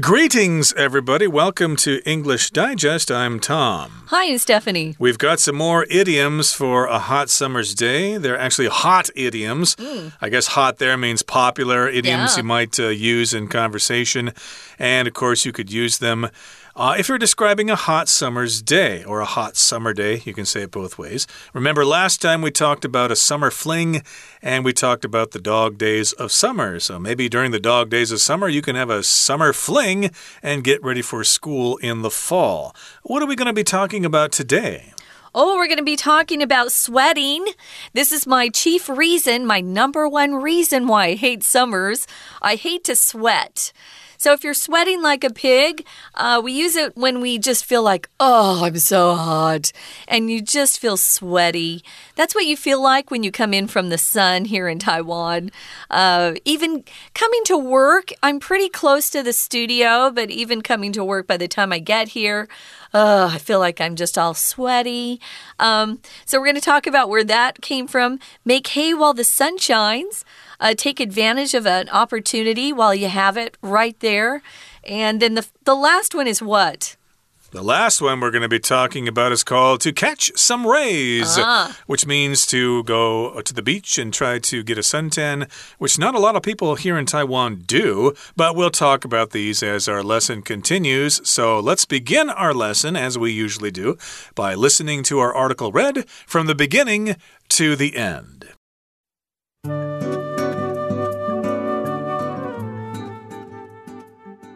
Greetings, everybody. Welcome to English Digest. I'm Tom. Hi, I'm Stephanie. We've got some more idioms for a hot summer's day. They're actually hot idioms. Mm. I guess hot there means popular idioms yeah. you might uh, use in conversation. And of course, you could use them uh, if you're describing a hot summer's day or a hot summer day, you can say it both ways. Remember, last time we talked about a summer fling and we talked about the dog days of summer. So maybe during the dog days of summer, you can have a summer fling and get ready for school in the fall. What are we going to be talking about today? Oh, we're going to be talking about sweating. This is my chief reason, my number one reason why I hate summers. I hate to sweat. So if you're sweating like a pig, uh, we use it when we just feel like, oh, I'm so hot, and you just feel sweaty. That's what you feel like when you come in from the sun here in Taiwan. Uh, even coming to work, I'm pretty close to the studio, but even coming to work by the time I get here, uh, I feel like I'm just all sweaty. Um, so, we're going to talk about where that came from. Make hay while the sun shines. Uh, take advantage of an opportunity while you have it right there. And then the, the last one is what? The last one we're going to be talking about is called To Catch Some Rays, ah. which means to go to the beach and try to get a suntan, which not a lot of people here in Taiwan do. But we'll talk about these as our lesson continues. So let's begin our lesson, as we usually do, by listening to our article read from the beginning to the end.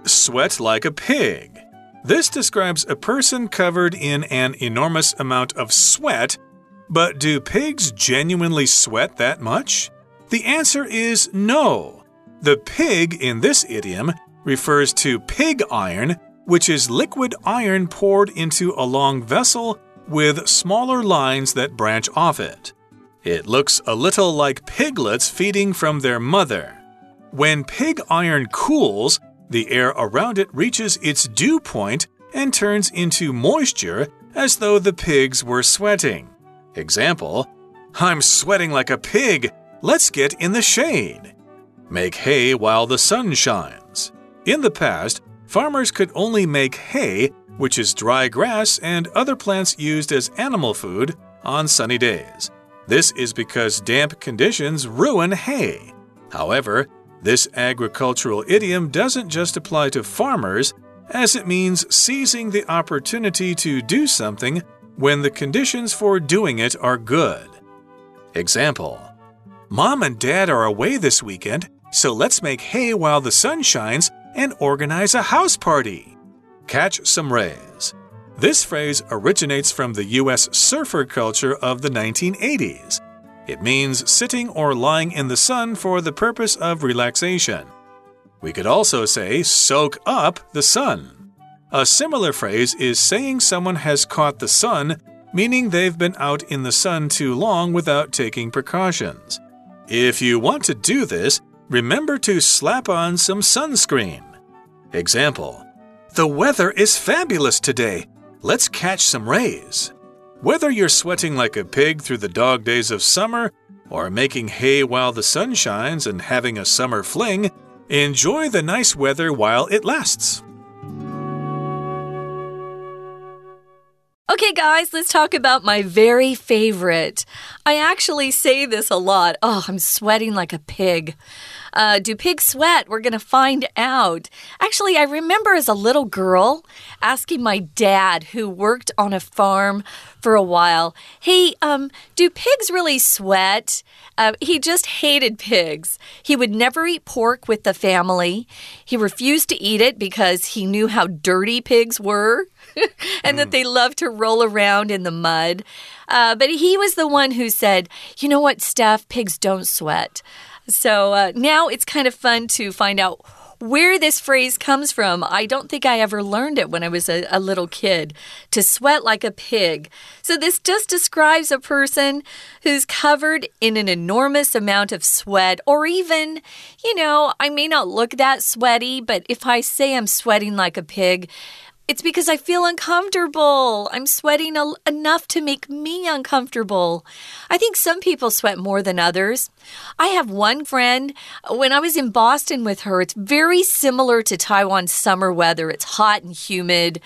Sweat like a pig. This describes a person covered in an enormous amount of sweat. But do pigs genuinely sweat that much? The answer is no. The pig in this idiom refers to pig iron, which is liquid iron poured into a long vessel with smaller lines that branch off it. It looks a little like piglets feeding from their mother. When pig iron cools, the air around it reaches its dew point and turns into moisture as though the pigs were sweating. Example I'm sweating like a pig. Let's get in the shade. Make hay while the sun shines. In the past, farmers could only make hay, which is dry grass and other plants used as animal food, on sunny days. This is because damp conditions ruin hay. However, this agricultural idiom doesn't just apply to farmers, as it means seizing the opportunity to do something when the conditions for doing it are good. Example Mom and Dad are away this weekend, so let's make hay while the sun shines and organize a house party. Catch some rays. This phrase originates from the US surfer culture of the 1980s. It means sitting or lying in the sun for the purpose of relaxation. We could also say soak up the sun. A similar phrase is saying someone has caught the sun, meaning they've been out in the sun too long without taking precautions. If you want to do this, remember to slap on some sunscreen. Example The weather is fabulous today. Let's catch some rays. Whether you're sweating like a pig through the dog days of summer, or making hay while the sun shines and having a summer fling, enjoy the nice weather while it lasts. Okay, guys, let's talk about my very favorite. I actually say this a lot. Oh, I'm sweating like a pig. Uh, do pigs sweat? We're going to find out. Actually, I remember as a little girl asking my dad, who worked on a farm for a while, hey, um, do pigs really sweat? Uh, he just hated pigs. He would never eat pork with the family. He refused to eat it because he knew how dirty pigs were and mm. that they loved to roll around in the mud. Uh, but he was the one who said, you know what, Steph, pigs don't sweat. So uh, now it's kind of fun to find out where this phrase comes from. I don't think I ever learned it when I was a, a, little kid to sweat like a pig. So, this just describes a person who's covered in an enormous amount of sweat, or even, you know, I may not look that sweaty, but if I say I'm sweating like a pig, It's because I feel uncomfortable. I'm sweating enough to make me uncomfortable. I think some people sweat more than others. I have one friend, uh, when I was in Boston with her, it's very similar to Taiwan's summer weather. It's hot and humid.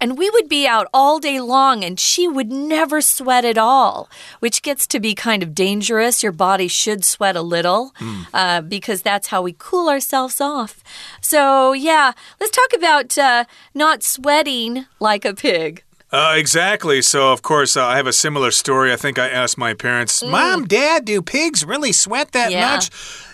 And we would be out all day long, and she would never sweat at all, which gets to be kind of dangerous. Your body should sweat a little mm. uh, because that's how we cool ourselves off. So, yeah, let's talk about uh, not sweating like a pig. Uh, exactly. So, of course, uh, I have a similar story. I think I asked my parents, mm. Mom, Dad, do pigs really sweat that yeah. much?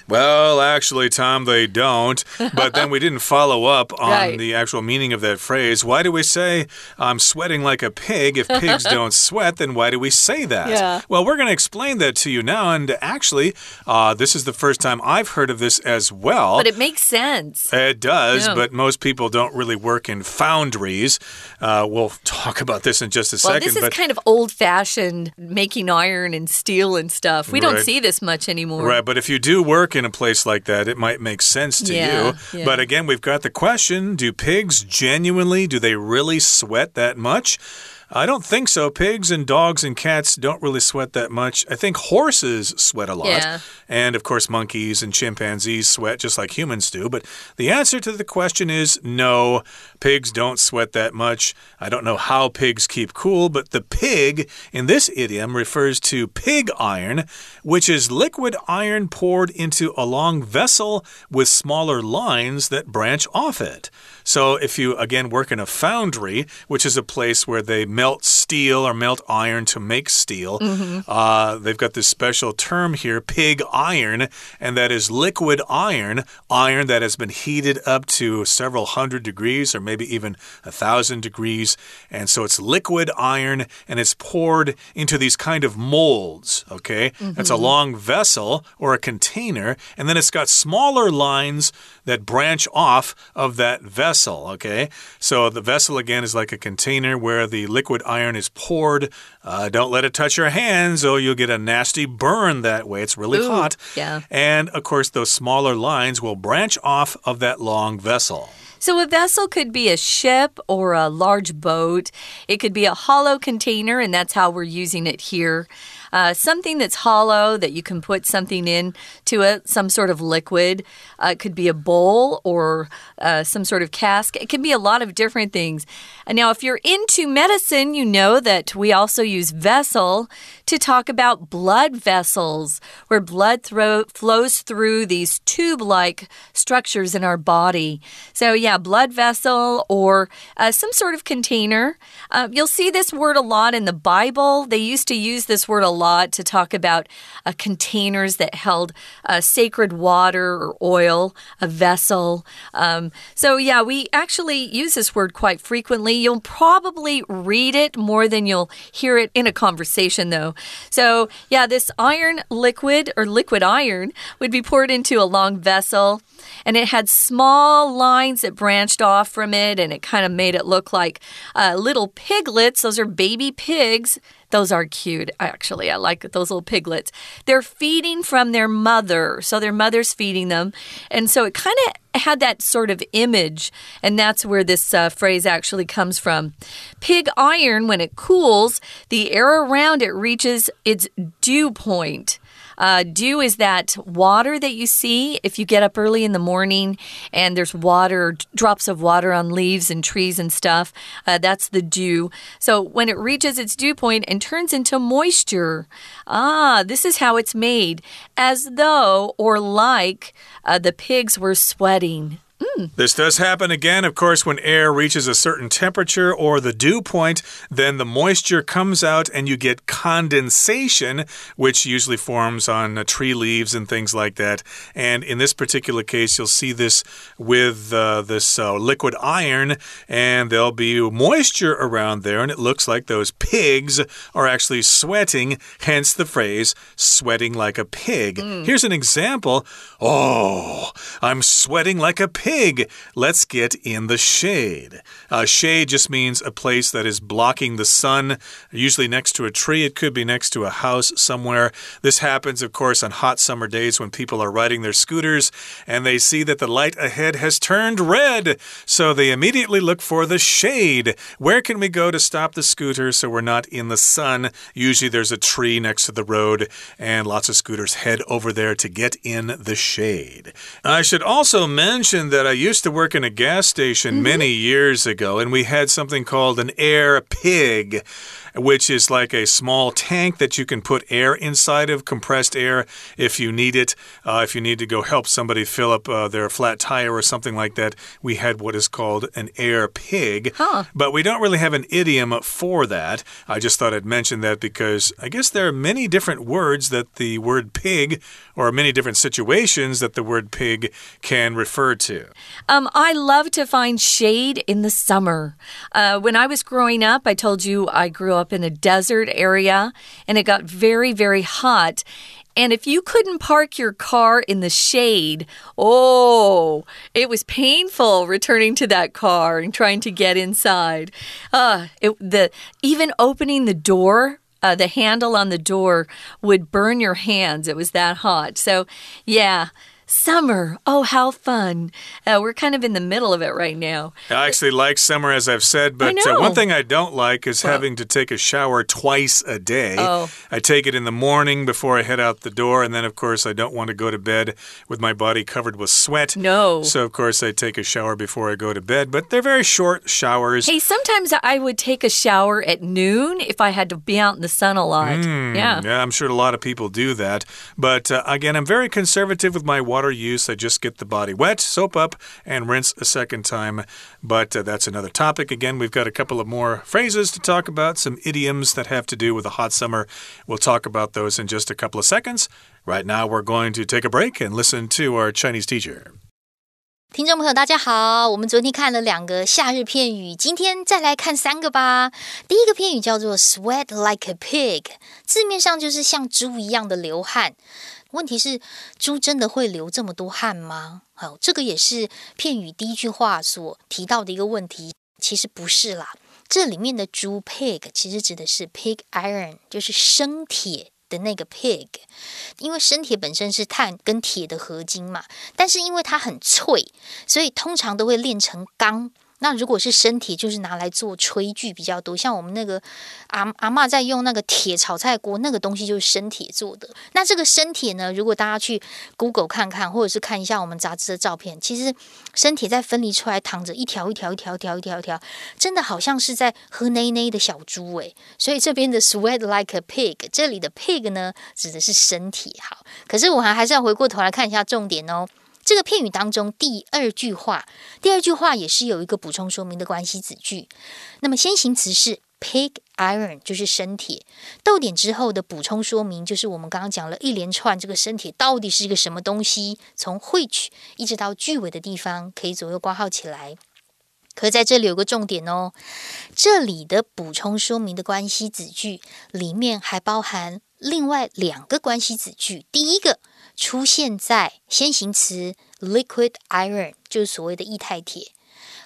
Well, actually, Tom, they don't. But then we didn't follow up on right. the actual meaning of that phrase. Why do we say, I'm sweating like a pig? If pigs don't sweat, then why do we say that? Yeah. Well, we're going to explain that to you now. And actually, uh, this is the first time I've heard of this as well. But it makes sense. It does, yeah. but most people don't really work in foundries. Uh, we'll talk about this in just a well, second. This is but... kind of old fashioned making iron and steel and stuff. We right. don't see this much anymore. Right, but if you do work in a place like that, it might make sense to yeah, you. Yeah. But again, we've got the question do pigs genuinely, do they really sweat that much? I don't think so. Pigs and dogs and cats don't really sweat that much. I think horses sweat a lot. Yeah. And of course, monkeys and chimpanzees sweat just like humans do. But the answer to the question is no, pigs don't sweat that much. I don't know how pigs keep cool, but the pig in this idiom refers to pig iron, which is liquid iron poured into a long vessel with smaller lines that branch off it. So if you, again, work in a foundry, which is a place where they melt steel or melt iron to make steel, mm -hmm. uh, they've got this special term here, pig iron, and that is liquid iron, iron that has been heated up to several hundred degrees or maybe even a thousand degrees. And so it's liquid iron and it's poured into these kind of molds, okay? Mm -hmm. It's a long vessel or a container, and then it's got smaller lines that branch off of that vessel, okay? So the vessel, again, is like a container where the liquid iron is poured. Uh, don't let it touch your hands, or you'll get a nasty burn that way. It's really Ooh, hot. Yeah. And of course, those smaller lines will branch off of that long vessel. So, a vessel could be a ship or a large boat. It could be a hollow container, and that's how we're using it here. Uh, something that's hollow that you can put something in to it, some sort of liquid. Uh, it could be a bowl or uh, some sort of cask. It can be a lot of different things. And now, if you're into medicine, you know that we also use vessel to talk about blood vessels, where blood flows through these tube like structures in our body. So, yeah, blood vessel or uh, some sort of container. Uh, you'll see this word a lot in the Bible. They used to use this word a lot lot to talk about uh, containers that held uh, sacred water or oil, a vessel. Um, so, yeah, we actually use this word quite frequently. You'll probably read it more than you'll hear it in a conversation, though. So, yeah, this iron liquid or liquid iron would be poured into a long vessel and it had small lines that branched off from it, and it kind of made it look like uh, little piglets. Those are baby pigs those are cute, actually. I like those little piglets. They're feeding from their mother. So their mother's feeding them. And so it kind of had that sort of image. And that's where this uh, phrase actually comes from. Pig iron, when it cools, the air around it reaches its dew point. Uh, dew is that water that you see if you get up early in the morning and there's water, drops of water on leaves and trees and stuff. Uh, that's the dew. So when it reaches its dew point and turns into moisture, ah, this is how it's made, as though or like uh, the pigs were sweating. This does happen again, of course, when air reaches a certain temperature or the dew point, then the moisture comes out and you get condensation, which usually forms on uh, tree leaves and things like that. And in this particular case, you'll see this with uh, this uh, liquid iron, and there'll be moisture around there, and it looks like those pigs are actually sweating, hence the phrase sweating like a pig. Mm. Here's an example. Oh, I'm sweating like a pig pig. Let's get in the shade. Uh, shade just means a place that is blocking the sun, usually next to a tree. It could be next to a house somewhere. This happens, of course, on hot summer days when people are riding their scooters and they see that the light ahead has turned red. So they immediately look for the shade. Where can we go to stop the scooter so we're not in the sun? Usually there's a tree next to the road, and lots of scooters head over there to get in the shade. I should also mention that I used to work in a gas station mm -hmm. many years ago, and we had something called an air pig which is like a small tank that you can put air inside of, compressed air, if you need it. Uh, if you need to go help somebody fill up uh, their flat tire or something like that, we had what is called an air pig. Huh. But we don't really have an idiom for that. I just thought I'd mention that because I guess there are many different words that the word pig, or many different situations that the word pig can refer to. Um, I love to find shade in the summer. Uh, when I was growing up, I told you I grew up up in a desert area and it got very, very hot. And if you couldn't park your car in the shade, oh, it was painful returning to that car and trying to get inside. Uh, it, the even opening the door uh, the handle on the door would burn your hands. It was that hot. So, yeah, Summer. Oh, how fun. Uh, we're kind of in the middle of it right now. I actually like summer, as I've said, but uh, one thing I don't like is well, having to take a shower twice a day. Oh. I take it in the morning before I head out the door, and then, of course, I don't want to go to bed with my body covered with sweat. No. So, of course, I take a shower before I go to bed, but they're very short showers. Hey, sometimes I would take a shower at noon if I had to be out in the sun a lot. Mm, yeah. Yeah, I'm sure a lot of people do that. But uh, again, I'm very conservative with my water use. I just get the body wet, soap up, and rinse a second time. But uh, that's another topic. Again, we've got a couple of more phrases to talk about, some idioms that have to do with a hot summer. We'll talk about those in just a couple of seconds. Right now, we're going to take a break and listen to our Chinese teacher. 听众朋友，大家好！我们昨天看了两个夏日片语，今天再来看三个吧。第一个片语叫做 “sweat like a pig”，字面上就是像猪一样的流汗。问题是，猪真的会流这么多汗吗？好，这个也是片语第一句话所提到的一个问题。其实不是啦，这里面的猪 pig 其实指的是 pig iron，就是生铁的那个 pig。因为生铁本身是碳跟铁的合金嘛，但是因为它很脆，所以通常都会炼成钢。那如果是生铁，就是拿来做炊具比较多，像我们那个阿阿妈在用那个铁炒菜锅，那个东西就是生铁做的。那这个生铁呢，如果大家去 Google 看看，或者是看一下我们杂志的照片，其实生铁在分离出来，躺着一条一条一条一条一条一条，真的好像是在喝奶奶的小猪诶。所以这边的 sweat like a pig，这里的 pig 呢，指的是身体。好，可是我还还是要回过头来看一下重点哦。这个片语当中第二句话，第二句话也是有一个补充说明的关系子句。那么先行词是 pig iron，就是生铁。逗点之后的补充说明，就是我们刚刚讲了一连串这个生铁到底是一个什么东西，从 which 一直到句尾的地方可以左右挂号起来。可在这里有个重点哦，这里的补充说明的关系子句里面还包含另外两个关系子句，第一个。出现在先行词 liquid iron，就是所谓的液态铁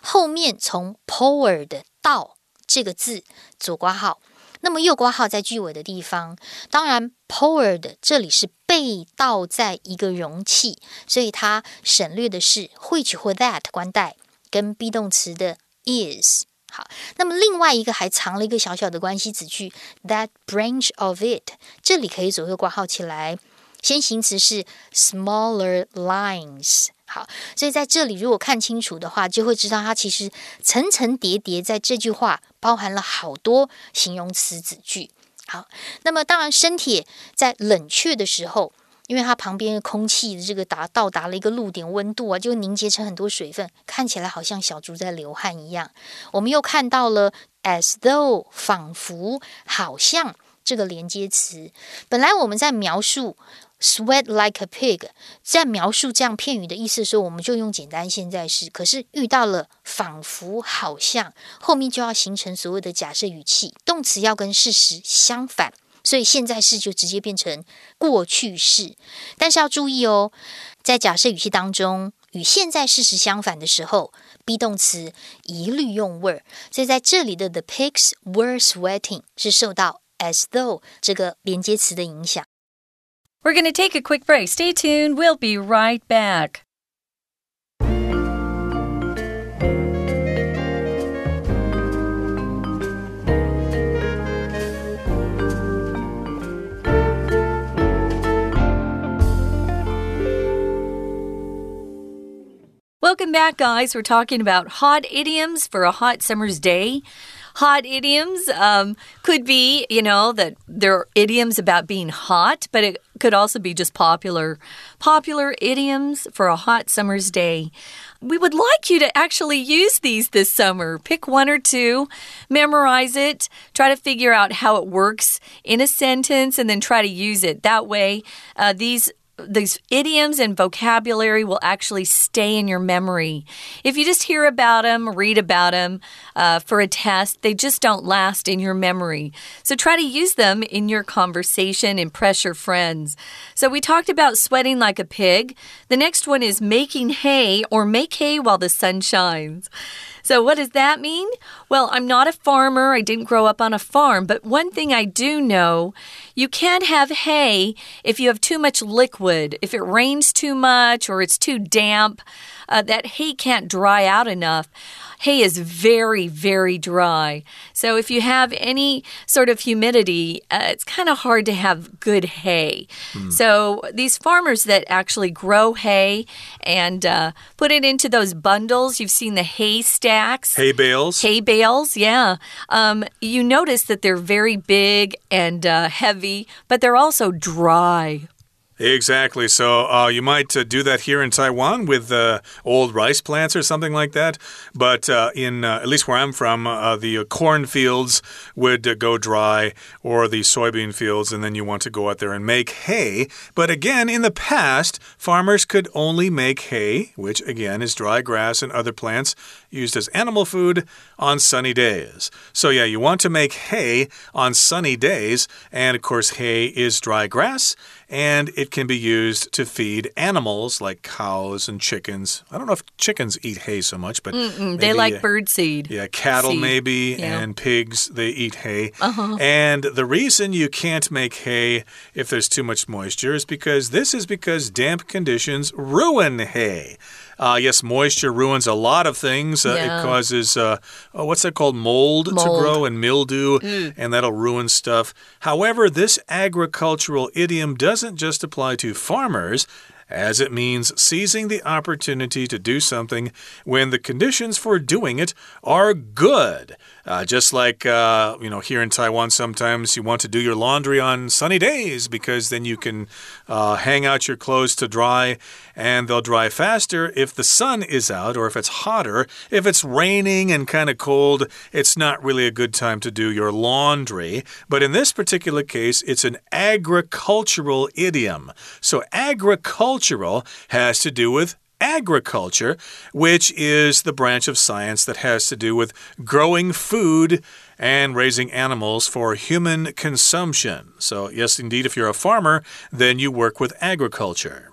后面，从 poured 到这个字左挂号，那么右挂号在句尾的地方。当然，poured 这里是被倒在一个容器，所以它省略的是 which 或 that 关带跟 be 动词的 is。好，那么另外一个还藏了一个小小的关系子句 that branch of it，这里可以左右挂号起来。先行词是 smaller lines，好，所以在这里如果看清楚的话，就会知道它其实层层叠叠，在这句话包含了好多形容词子句。好，那么当然，生铁在冷却的时候，因为它旁边的空气的这个达到达了一个露点温度啊，就凝结成很多水分，看起来好像小猪在流汗一样。我们又看到了 as though，仿佛，好像这个连接词，本来我们在描述。Sweat like a pig，在描述这样片语的意思的时候，我们就用简单现在式。可是遇到了仿佛、好像，后面就要形成所谓的假设语气，动词要跟事实相反，所以现在式就直接变成过去式。但是要注意哦，在假设语气当中，与现在事实相反的时候，be 动词一律用 were。所以在这里的 the pigs were sweating 是受到 as though 这个连接词的影响。We're going to take a quick break. Stay tuned. We'll be right back. Welcome back, guys. We're talking about hot idioms for a hot summer's day. Hot idioms um, could be, you know, that there are idioms about being hot, but it could also be just popular, popular idioms for a hot summer's day. We would like you to actually use these this summer. Pick one or two, memorize it, try to figure out how it works in a sentence, and then try to use it. That way, uh, these these idioms and vocabulary will actually stay in your memory. If you just hear about them, read about them uh, for a test, they just don't last in your memory. So try to use them in your conversation, impress your friends. So we talked about sweating like a pig. The next one is making hay or make hay while the sun shines. So, what does that mean? Well, I'm not a farmer. I didn't grow up on a farm. But one thing I do know you can't have hay if you have too much liquid. If it rains too much or it's too damp, uh, that hay can't dry out enough hay is very, very dry. So if you have any sort of humidity, uh, it's kind of hard to have good hay. Mm. So these farmers that actually grow hay and uh, put it into those bundles, you've seen the hay stacks, hay bales, hay bales, yeah. Um, you notice that they're very big and uh, heavy, but they're also dry. Exactly. So uh, you might uh, do that here in Taiwan with uh, old rice plants or something like that. But uh, in uh, at least where I'm from, uh, the corn fields would go dry, or the soybean fields, and then you want to go out there and make hay. But again, in the past, farmers could only make hay, which again is dry grass and other plants used as animal food on sunny days. So yeah, you want to make hay on sunny days, and of course, hay is dry grass and it can be used to feed animals like cows and chickens. I don't know if chickens eat hay so much, but mm -mm, they like uh, bird seed. Yeah, cattle seed. maybe, yeah. and pigs, they eat hay. Uh -huh. And the reason you can't make hay if there's too much moisture is because this is because damp conditions ruin hay. Uh, yes, moisture ruins a lot of things. Uh, yeah. It causes, uh, oh, what's that called? Mold, Mold, to grow and mildew, mm. and that'll ruin stuff. However, this agricultural idiom doesn't just apply to farmers as it means seizing the opportunity to do something when the conditions for doing it are good. Uh, just like, uh, you know, here in Taiwan, sometimes you want to do your laundry on sunny days because then you can uh, hang out your clothes to dry and they'll dry faster if the sun is out or if it's hotter. If it's raining and kind of cold, it's not really a good time to do your laundry. But in this particular case, it's an agricultural idiom. So, agricultural has to do with agriculture, which is the branch of science that has to do with growing food and raising animals for human consumption. So, yes, indeed, if you're a farmer, then you work with agriculture.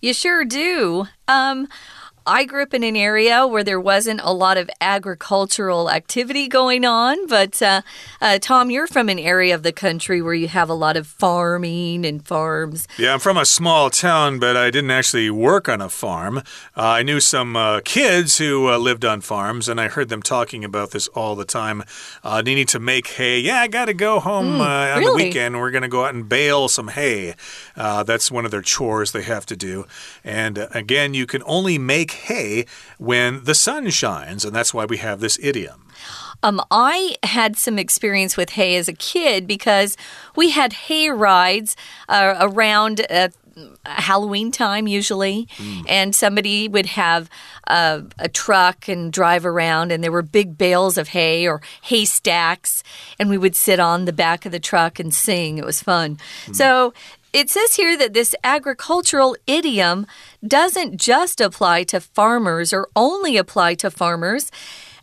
You sure do. Um, I grew up in an area where there wasn't a lot of agricultural activity going on, but uh, uh, Tom, you're from an area of the country where you have a lot of farming and farms. Yeah, I'm from a small town, but I didn't actually work on a farm. Uh, I knew some uh, kids who uh, lived on farms, and I heard them talking about this all the time. Uh, needing to make hay. Yeah, I got to go home mm, on really? the weekend. We're going to go out and bale some hay. that's one of their chores they have to do. And again, you can only make hay when the sun shines, and that's why we have this idiom. Um, I had some experience with hay as a kid because we had hay rides uh, around. Uh, Halloween time usually, mm. and somebody would have a, a, truck and drive around, and there were big bales of hay or haystacks, and we would sit on the back of the truck and sing. It was fun. Mm. So it says here that this agricultural idiom doesn't just apply to farmers or only apply to farmers.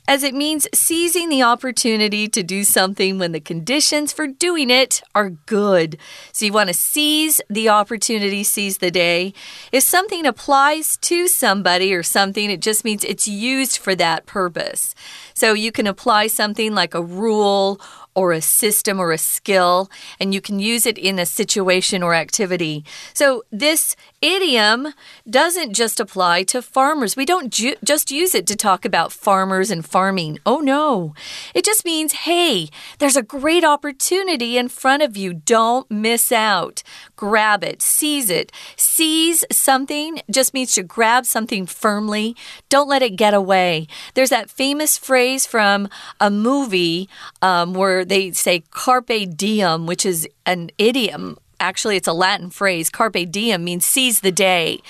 as it means seizing the opportunity to do something when the conditions for doing it are good. So you want to seize the opportunity, seize the day. If something applies to somebody or something, it just means it's used for that purpose. So you can apply something like a rule or a system or a skill, and you can use it in a situation or activity. So, this idiom doesn't just apply to farmers. We don't ju just use it to talk about farmers and farming. Oh, no. It just means, hey, there's a great opportunity in front of you. Don't miss out. Grab it, seize it. Seize something just means to grab something firmly. Don't let it get away. There's that famous phrase from a movie um, where they say carpe diem, which is an idiom Actually, it's a Latin phrase. Carpe diem means seize the day.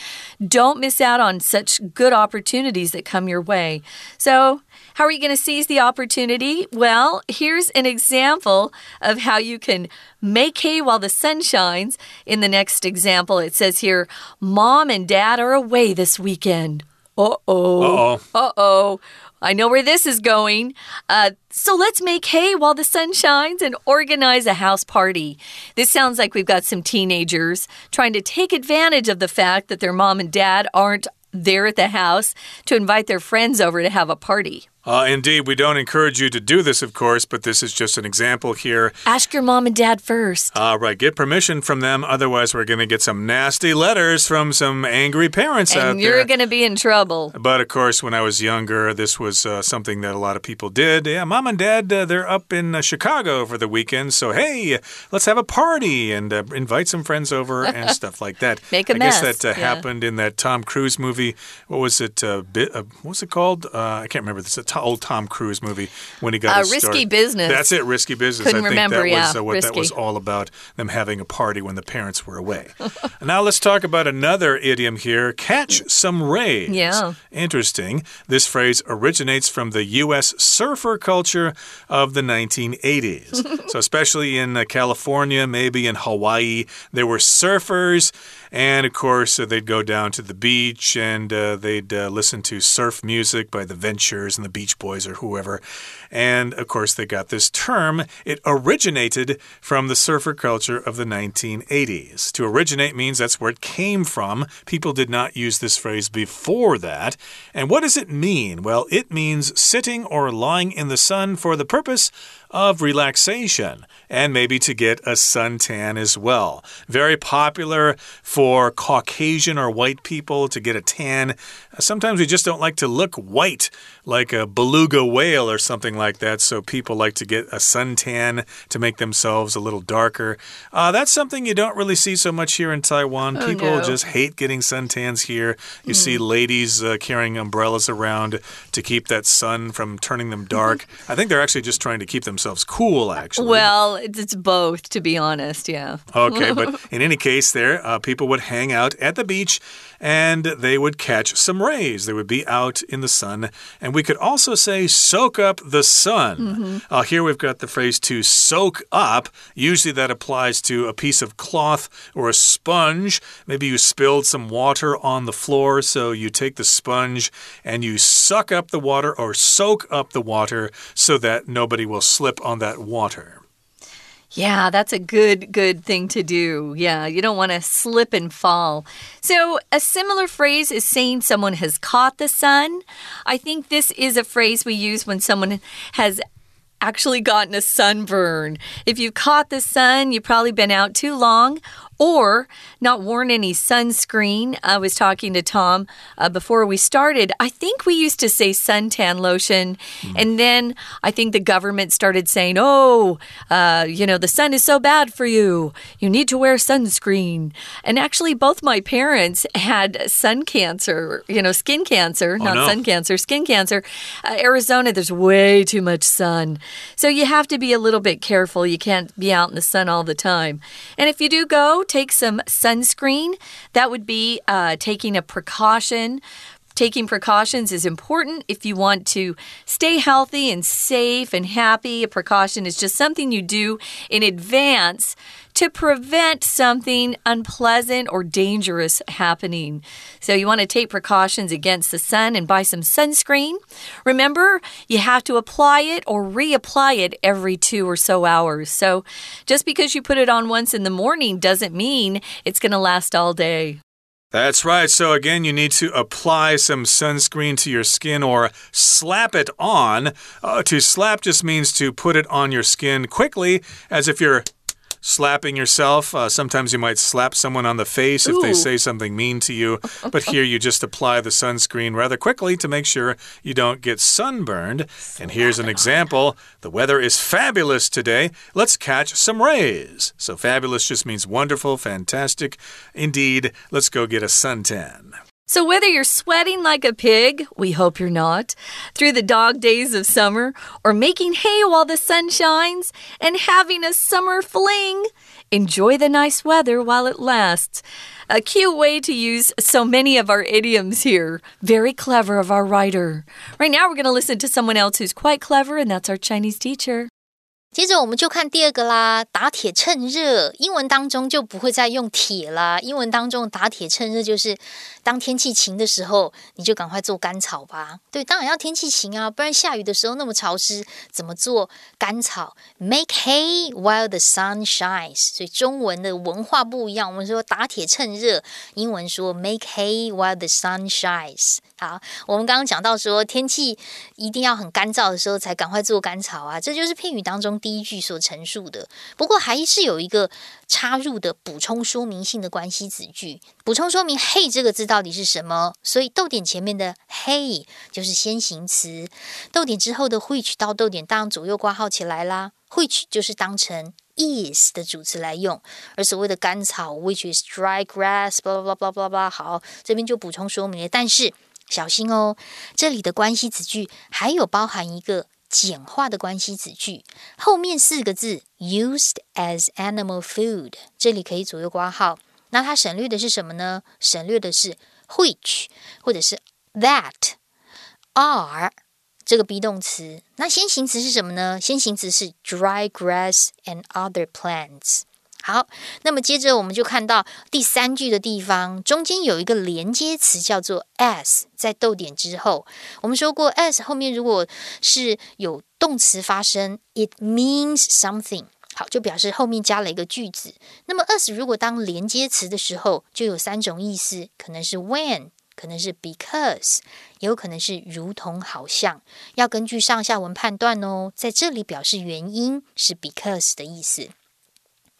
Don't miss out on such good opportunities that come your way. So, how are you going to seize the opportunity? Well, here's an example of how you can make hay while the sun shines. In the next example, it says here, Mom and Dad are away this weekend. Uh oh. Uh oh. Uh oh. I know where this is going. Uh, so let's make hay while the sun shines and organize a house party. This sounds like we've got some teenagers trying to take advantage of the fact that their mom and dad aren't there at the house to invite their friends over to have a party. Uh, indeed, we don't encourage you to do this, of course, but this is just an example here. Ask your mom and dad first. All uh, right, get permission from them. Otherwise, we're going to get some nasty letters from some angry parents and out there. You're going to be in trouble. But of course, when I was younger, this was uh, something that a lot of people did. Yeah, mom and dad, uh, they're up in uh, Chicago for the weekend, so hey, let's have a party and uh, invite some friends over and stuff like that. Make a I mess. guess that yeah. happened in that Tom Cruise movie. What was it? Bit, what was it called? I can't remember. This old Tom Cruise movie when he got uh, his risky start. business. That's it, risky business. Couldn't I think remember, that was yeah, uh, what risky. that was all about. Them having a party when the parents were away. now let's talk about another idiom here: catch some rays. Yeah, interesting. This phrase originates from the U.S. surfer culture of the 1980s. so especially in uh, California, maybe in Hawaii, there were surfers. And of course, uh, they'd go down to the beach and uh, they'd uh, listen to surf music by the Ventures and the Beach Boys or whoever. And of course, they got this term. It originated from the surfer culture of the 1980s. To originate means that's where it came from. People did not use this phrase before that. And what does it mean? Well, it means sitting or lying in the sun for the purpose of relaxation and maybe to get a suntan as well. Very popular for Caucasian or white people to get a tan. Sometimes we just don't like to look white like a beluga whale or something like that, so people like to get a suntan to make themselves a little darker. Uh, that's something you don't really see so much here in Taiwan. Oh, people no. just hate getting suntans here. You mm. see ladies uh, carrying umbrellas around to keep that sun from turning them dark. I think they're actually just trying to keep themselves cool, actually. Well, it's both, to be honest, yeah. okay, but in any case, there, uh, people would hang out at the beach and they would catch some rays. They would be out in the sun. And we could also say soak up the sun. Mm -hmm. uh, here we've got the phrase to soak up. Usually that applies to a piece of cloth or a sponge. Maybe you spilled some water on the floor, so you take the sponge and you suck up the water or soak up the water so that nobody will slip on that water. Yeah, that's a good, good thing to do. Yeah, you don't want to slip and fall. So, a similar phrase is saying someone has caught the sun. I think this is a phrase we use when someone has actually gotten a sunburn. If you've caught the sun, you've probably been out too long or not worn any sunscreen. I was talking to Tom uh, before we started. I think we used to say suntan lotion, mm. and then I think the government started saying, oh, uh, you know, the sun is so bad for you. You need to wear sunscreen. And actually, both my parents had sun cancer, you know, skin cancer, oh, not no. sun cancer, skin cancer. Uh, Arizona, there's way too much sun. So you have to be a little bit careful. You can't be out in the sun all the time. And if you do go, take some sunscreen. That would be uh, taking a precaution Taking precautions is important if you want to stay healthy and safe and happy. A precaution is just something you do in advance to prevent something unpleasant or dangerous happening. So, you want to take precautions against the sun and buy some sunscreen. Remember, you have to apply it or reapply it every two or so hours. So, just because you put it on once in the morning doesn't mean it's going to last all day. That's right. So, again, you need to apply some sunscreen to your skin or slap it on. Uh, to slap just means to put it on your skin quickly, as if you're slapping yourself. Uh, sometimes you might slap someone on the face if they say something mean to you. But here you just apply the sunscreen rather quickly to make sure you don't get sunburned. and here's an example the weather is fabulous today. Let's catch some rays. So, fabulous just means wonderful, fantastic. Indeed, let's go get a suntan. So, whether you're sweating like a pig, we hope you're not, through the dog days of summer, or making hay while the sun shines and having a summer fling, enjoy the nice weather while it lasts. A cute way to use so many of our idioms here. Very clever of our writer. Right now, we're going to listen to someone else who's quite clever, and that's our Chinese teacher. 接着我们就看第二个啦，打铁趁热。英文当中就不会再用铁啦，英文当中打铁趁热就是当天气晴的时候，你就赶快做干草吧。对，当然要天气晴啊，不然下雨的时候那么潮湿，怎么做干草？Make hay while the sun shines。所以中文的文化不一样，我们说打铁趁热，英文说 make hay while the sun shines。好，我们刚刚讲到说天气一定要很干燥的时候才赶快做干草啊，这就是片语当中。第一句所陈述的，不过还是有一个插入的补充说明性的关系子句，补充说明 “hey” 这个字到底是什么。所以逗点前面的 “hey” 就是先行词，逗点之后的 “which” 到逗点当左右挂号起来啦，“which” 就是当成 “is” 的主词来用。而所谓的干草，“which is dry grass”，blah blah blah blah blah。好，这边就补充说明了，但是小心哦，这里的关系子句还有包含一个。简化的关系子句后面四个字 used as animal food，这里可以左右挂号。那它省略的是什么呢？省略的是 which 或者是 that are 这个 be 动词。那先行词是什么呢？先行词是 dry grass and other plants。好，那么接着我们就看到第三句的地方，中间有一个连接词叫做 as，在逗点之后，我们说过 as 后面如果是有动词发生，it means something，好，就表示后面加了一个句子。那么 as 如果当连接词的时候，就有三种意思，可能是 when，可能是 because，也有可能是如同、好像，要根据上下文判断哦。在这里表示原因是 because 的意思。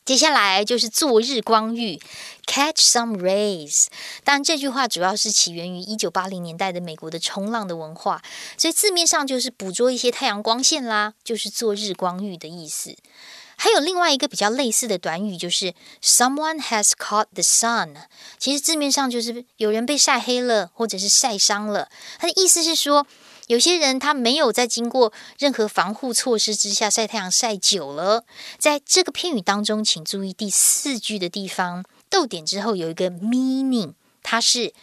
接下来就是做日光浴，catch some rays。当然，这句话主要是起源于一九八零年代的美国的冲浪的文化，所以字面上就是捕捉一些太阳光线啦，就是做日光浴的意思。还有另外一个比较类似的短语，就是 someone has caught the sun。其实字面上就是有人被晒黑了，或者是晒伤了。它的意思是说。有些人他没有在经过任何防护措施之下晒太阳晒久了，在这个片语当中，请注意第四句的地方，逗点之后有一个 meaning，它是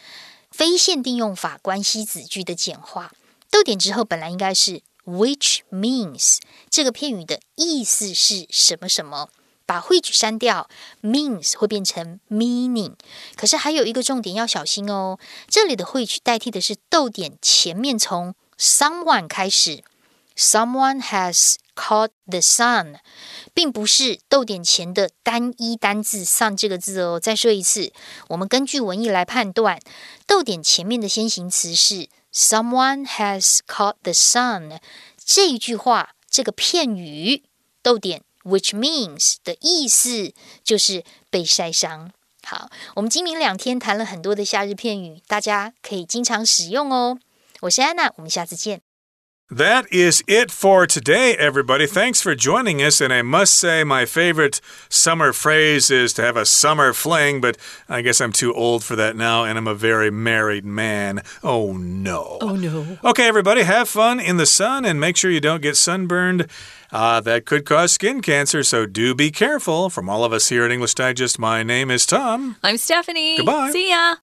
非限定用法关系子句的简化。逗点之后本来应该是 which means，这个片语的意思是什么什么，把 which 删掉，means 会变成 meaning。可是还有一个重点要小心哦，这里的 which 代替的是逗点前面从 someone 开始，someone has caught the sun，并不是逗点前的单一单字 sun 这个字哦。再说一次，我们根据文意来判断，逗点前面的先行词是 someone has caught the sun。这一句话，这个片语逗点 which means 的意思就是被晒伤。好，我们今明两天谈了很多的夏日片语，大家可以经常使用哦。我是安娜，我们下次见。That is it for today, everybody. Thanks for joining us. And I must say, my favorite summer phrase is to have a summer fling, but I guess I'm too old for that now, and I'm a very married man. Oh, no. Oh, no. Okay, everybody, have fun in the sun and make sure you don't get sunburned. Uh, that could cause skin cancer, so do be careful. From all of us here at English Digest, my name is Tom. I'm Stephanie. Goodbye. See ya.